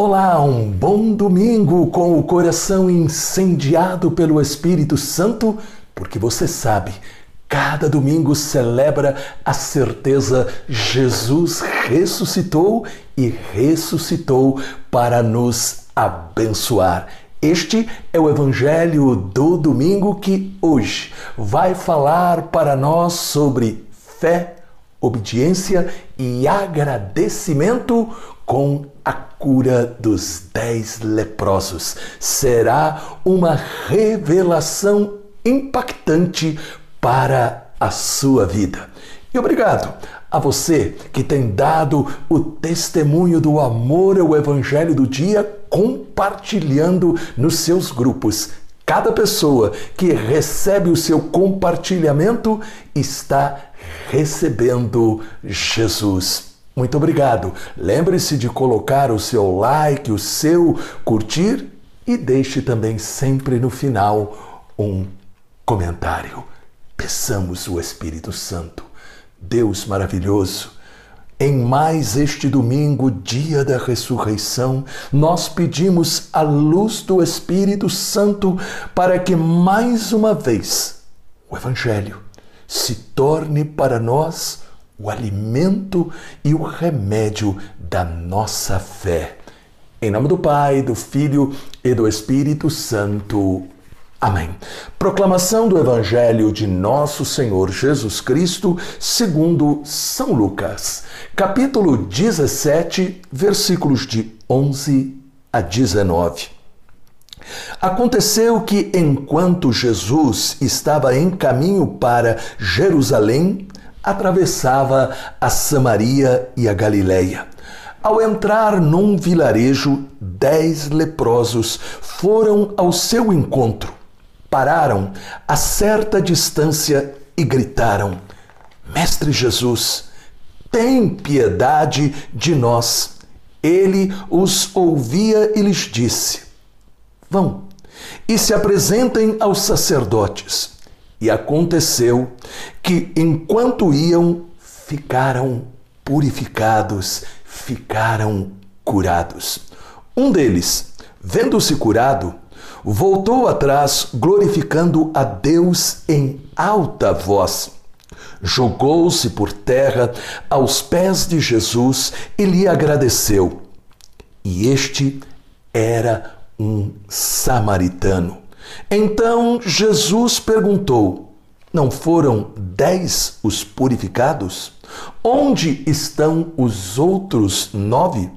Olá, um bom domingo com o coração incendiado pelo Espírito Santo, porque você sabe, cada domingo celebra a certeza Jesus ressuscitou e ressuscitou para nos abençoar. Este é o Evangelho do domingo que hoje vai falar para nós sobre fé, obediência e agradecimento com a cura dos dez leprosos. Será uma revelação impactante para a sua vida. E obrigado a você que tem dado o testemunho do amor ao Evangelho do dia, compartilhando nos seus grupos. Cada pessoa que recebe o seu compartilhamento está recebendo Jesus. Muito obrigado. Lembre-se de colocar o seu like, o seu curtir e deixe também sempre no final um comentário. Peçamos o Espírito Santo, Deus maravilhoso. Em mais este domingo, dia da ressurreição, nós pedimos a luz do Espírito Santo para que mais uma vez o Evangelho se torne para nós o alimento e o remédio da nossa fé. Em nome do Pai, do Filho e do Espírito Santo. Amém. Proclamação do Evangelho de Nosso Senhor Jesus Cristo, segundo São Lucas, capítulo 17, versículos de 11 a 19. Aconteceu que, enquanto Jesus estava em caminho para Jerusalém, atravessava a Samaria e a Galileia. Ao entrar num vilarejo, dez leprosos foram ao seu encontro, pararam a certa distância e gritaram: Mestre Jesus, tem piedade de nós. Ele os ouvia e lhes disse: Vão e se apresentem aos sacerdotes. E aconteceu que, enquanto iam, ficaram purificados, ficaram curados. Um deles, vendo-se curado, voltou atrás, glorificando a Deus em alta voz. Jogou-se por terra aos pés de Jesus e lhe agradeceu. E este era um samaritano. Então Jesus perguntou: Não foram dez os purificados? Onde estão os outros nove?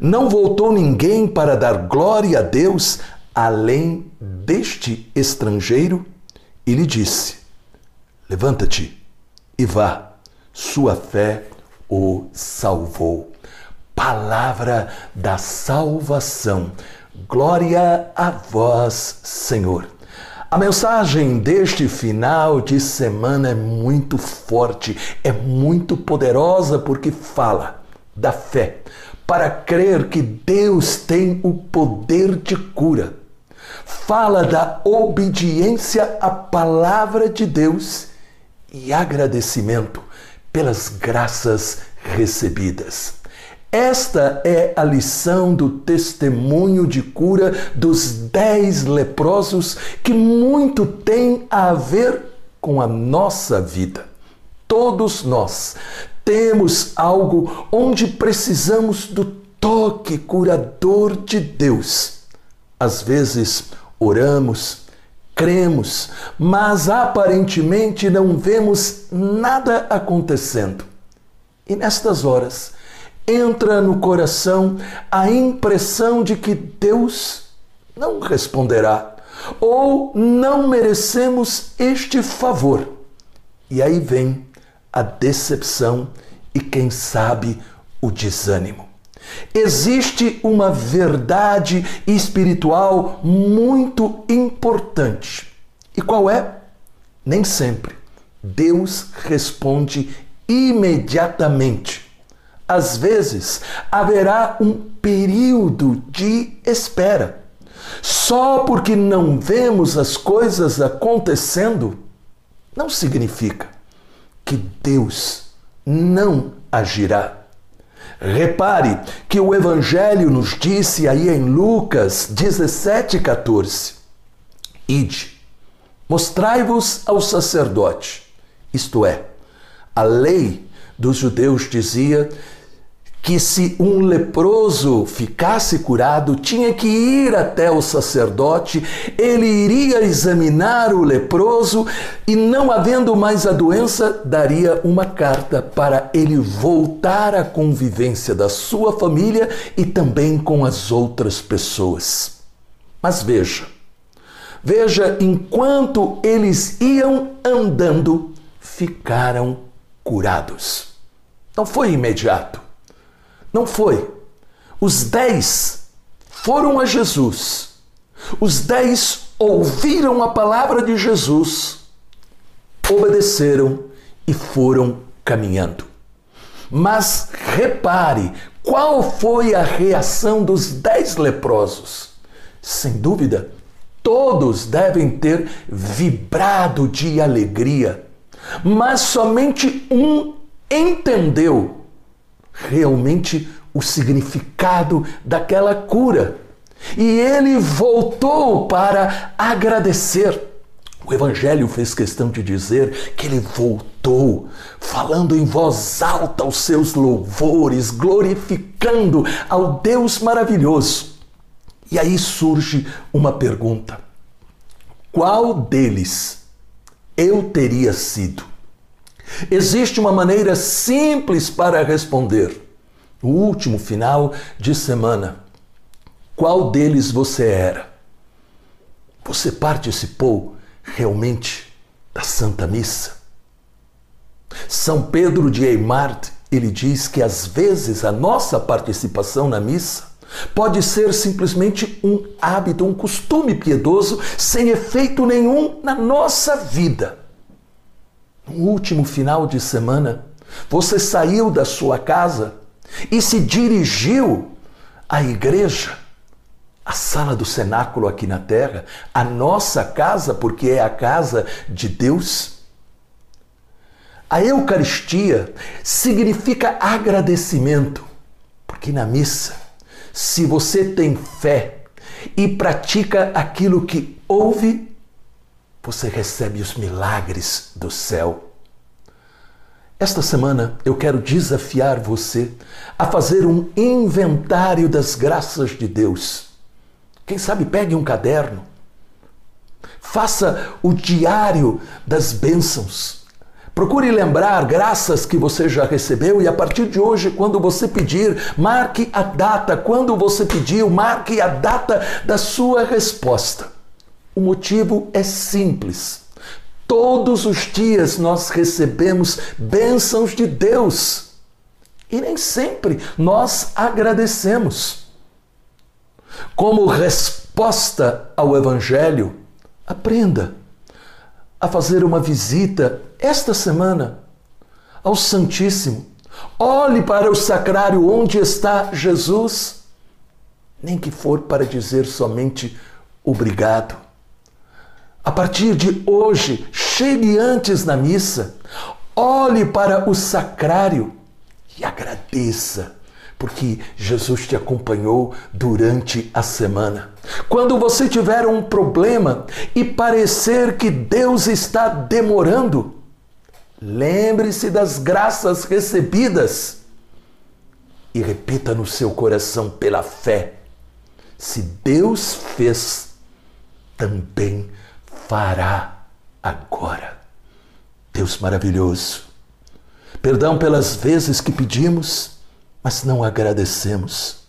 Não voltou ninguém para dar glória a Deus além deste estrangeiro? E lhe disse: Levanta-te e vá, sua fé o salvou. Palavra da salvação. Glória a vós, Senhor. A mensagem deste final de semana é muito forte, é muito poderosa porque fala da fé, para crer que Deus tem o poder de cura. Fala da obediência à palavra de Deus e agradecimento pelas graças recebidas. Esta é a lição do testemunho de cura dos dez leprosos que muito tem a ver com a nossa vida. Todos nós temos algo onde precisamos do toque curador de Deus. Às vezes oramos, cremos, mas aparentemente não vemos nada acontecendo. E nestas horas, entra no coração a impressão de que Deus não responderá ou não merecemos este favor. E aí vem a decepção e, quem sabe, o desânimo. Existe uma verdade espiritual muito importante. E qual é? Nem sempre. Deus responde imediatamente às vezes haverá um período de espera. Só porque não vemos as coisas acontecendo, não significa que Deus não agirá. Repare que o Evangelho nos disse aí em Lucas 17, 14: Ide, mostrai-vos ao sacerdote. Isto é, a lei dos judeus dizia que se um leproso ficasse curado, tinha que ir até o sacerdote, ele iria examinar o leproso e, não havendo mais a doença, daria uma carta para ele voltar à convivência da sua família e também com as outras pessoas. Mas veja, veja, enquanto eles iam andando, ficaram curados. Não foi imediato não foi. Os dez foram a Jesus. Os dez ouviram a palavra de Jesus, obedeceram e foram caminhando. Mas repare qual foi a reação dos dez leprosos. Sem dúvida, todos devem ter vibrado de alegria, mas somente um entendeu realmente o significado daquela cura. E ele voltou para agradecer. O Evangelho fez questão de dizer que ele voltou, falando em voz alta os seus louvores, glorificando ao Deus maravilhoso. E aí surge uma pergunta: qual deles eu teria sido? Existe uma maneira simples para responder. O último final de semana. Qual deles você era? Você participou realmente da Santa Missa? São Pedro de Eimart, ele diz que às vezes a nossa participação na missa pode ser simplesmente um hábito, um costume piedoso sem efeito nenhum na nossa vida no último final de semana, você saiu da sua casa e se dirigiu à igreja, a sala do cenáculo aqui na terra, a nossa casa, porque é a casa de Deus. A Eucaristia significa agradecimento, porque na missa, se você tem fé e pratica aquilo que ouve, você recebe os milagres do céu. Esta semana eu quero desafiar você a fazer um inventário das graças de Deus. Quem sabe pegue um caderno, faça o diário das bênçãos. Procure lembrar graças que você já recebeu e a partir de hoje, quando você pedir, marque a data. Quando você pediu, marque a data da sua resposta. O motivo é simples. Todos os dias nós recebemos bênçãos de Deus e nem sempre nós agradecemos. Como resposta ao Evangelho, aprenda a fazer uma visita esta semana ao Santíssimo. Olhe para o sacrário onde está Jesus, nem que for para dizer somente obrigado. A partir de hoje, chegue antes na missa, olhe para o sacrário e agradeça, porque Jesus te acompanhou durante a semana. Quando você tiver um problema e parecer que Deus está demorando, lembre-se das graças recebidas e repita no seu coração pela fé: se Deus fez, também fará agora. Deus maravilhoso. Perdão pelas vezes que pedimos, mas não agradecemos.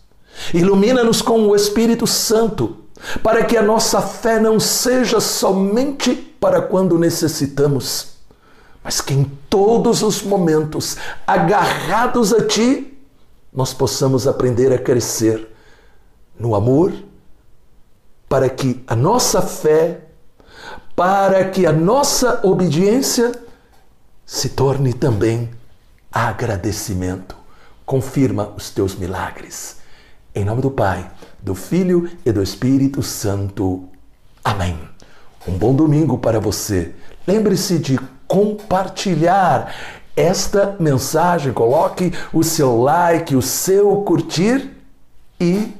Ilumina-nos com o Espírito Santo, para que a nossa fé não seja somente para quando necessitamos, mas que em todos os momentos, agarrados a Ti, nós possamos aprender a crescer no amor, para que a nossa fé para que a nossa obediência se torne também agradecimento. Confirma os teus milagres. Em nome do Pai, do Filho e do Espírito Santo. Amém. Um bom domingo para você. Lembre-se de compartilhar esta mensagem, coloque o seu like, o seu curtir e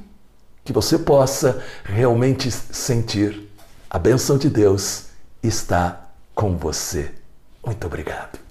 que você possa realmente sentir a benção de Deus está com você. Muito obrigado.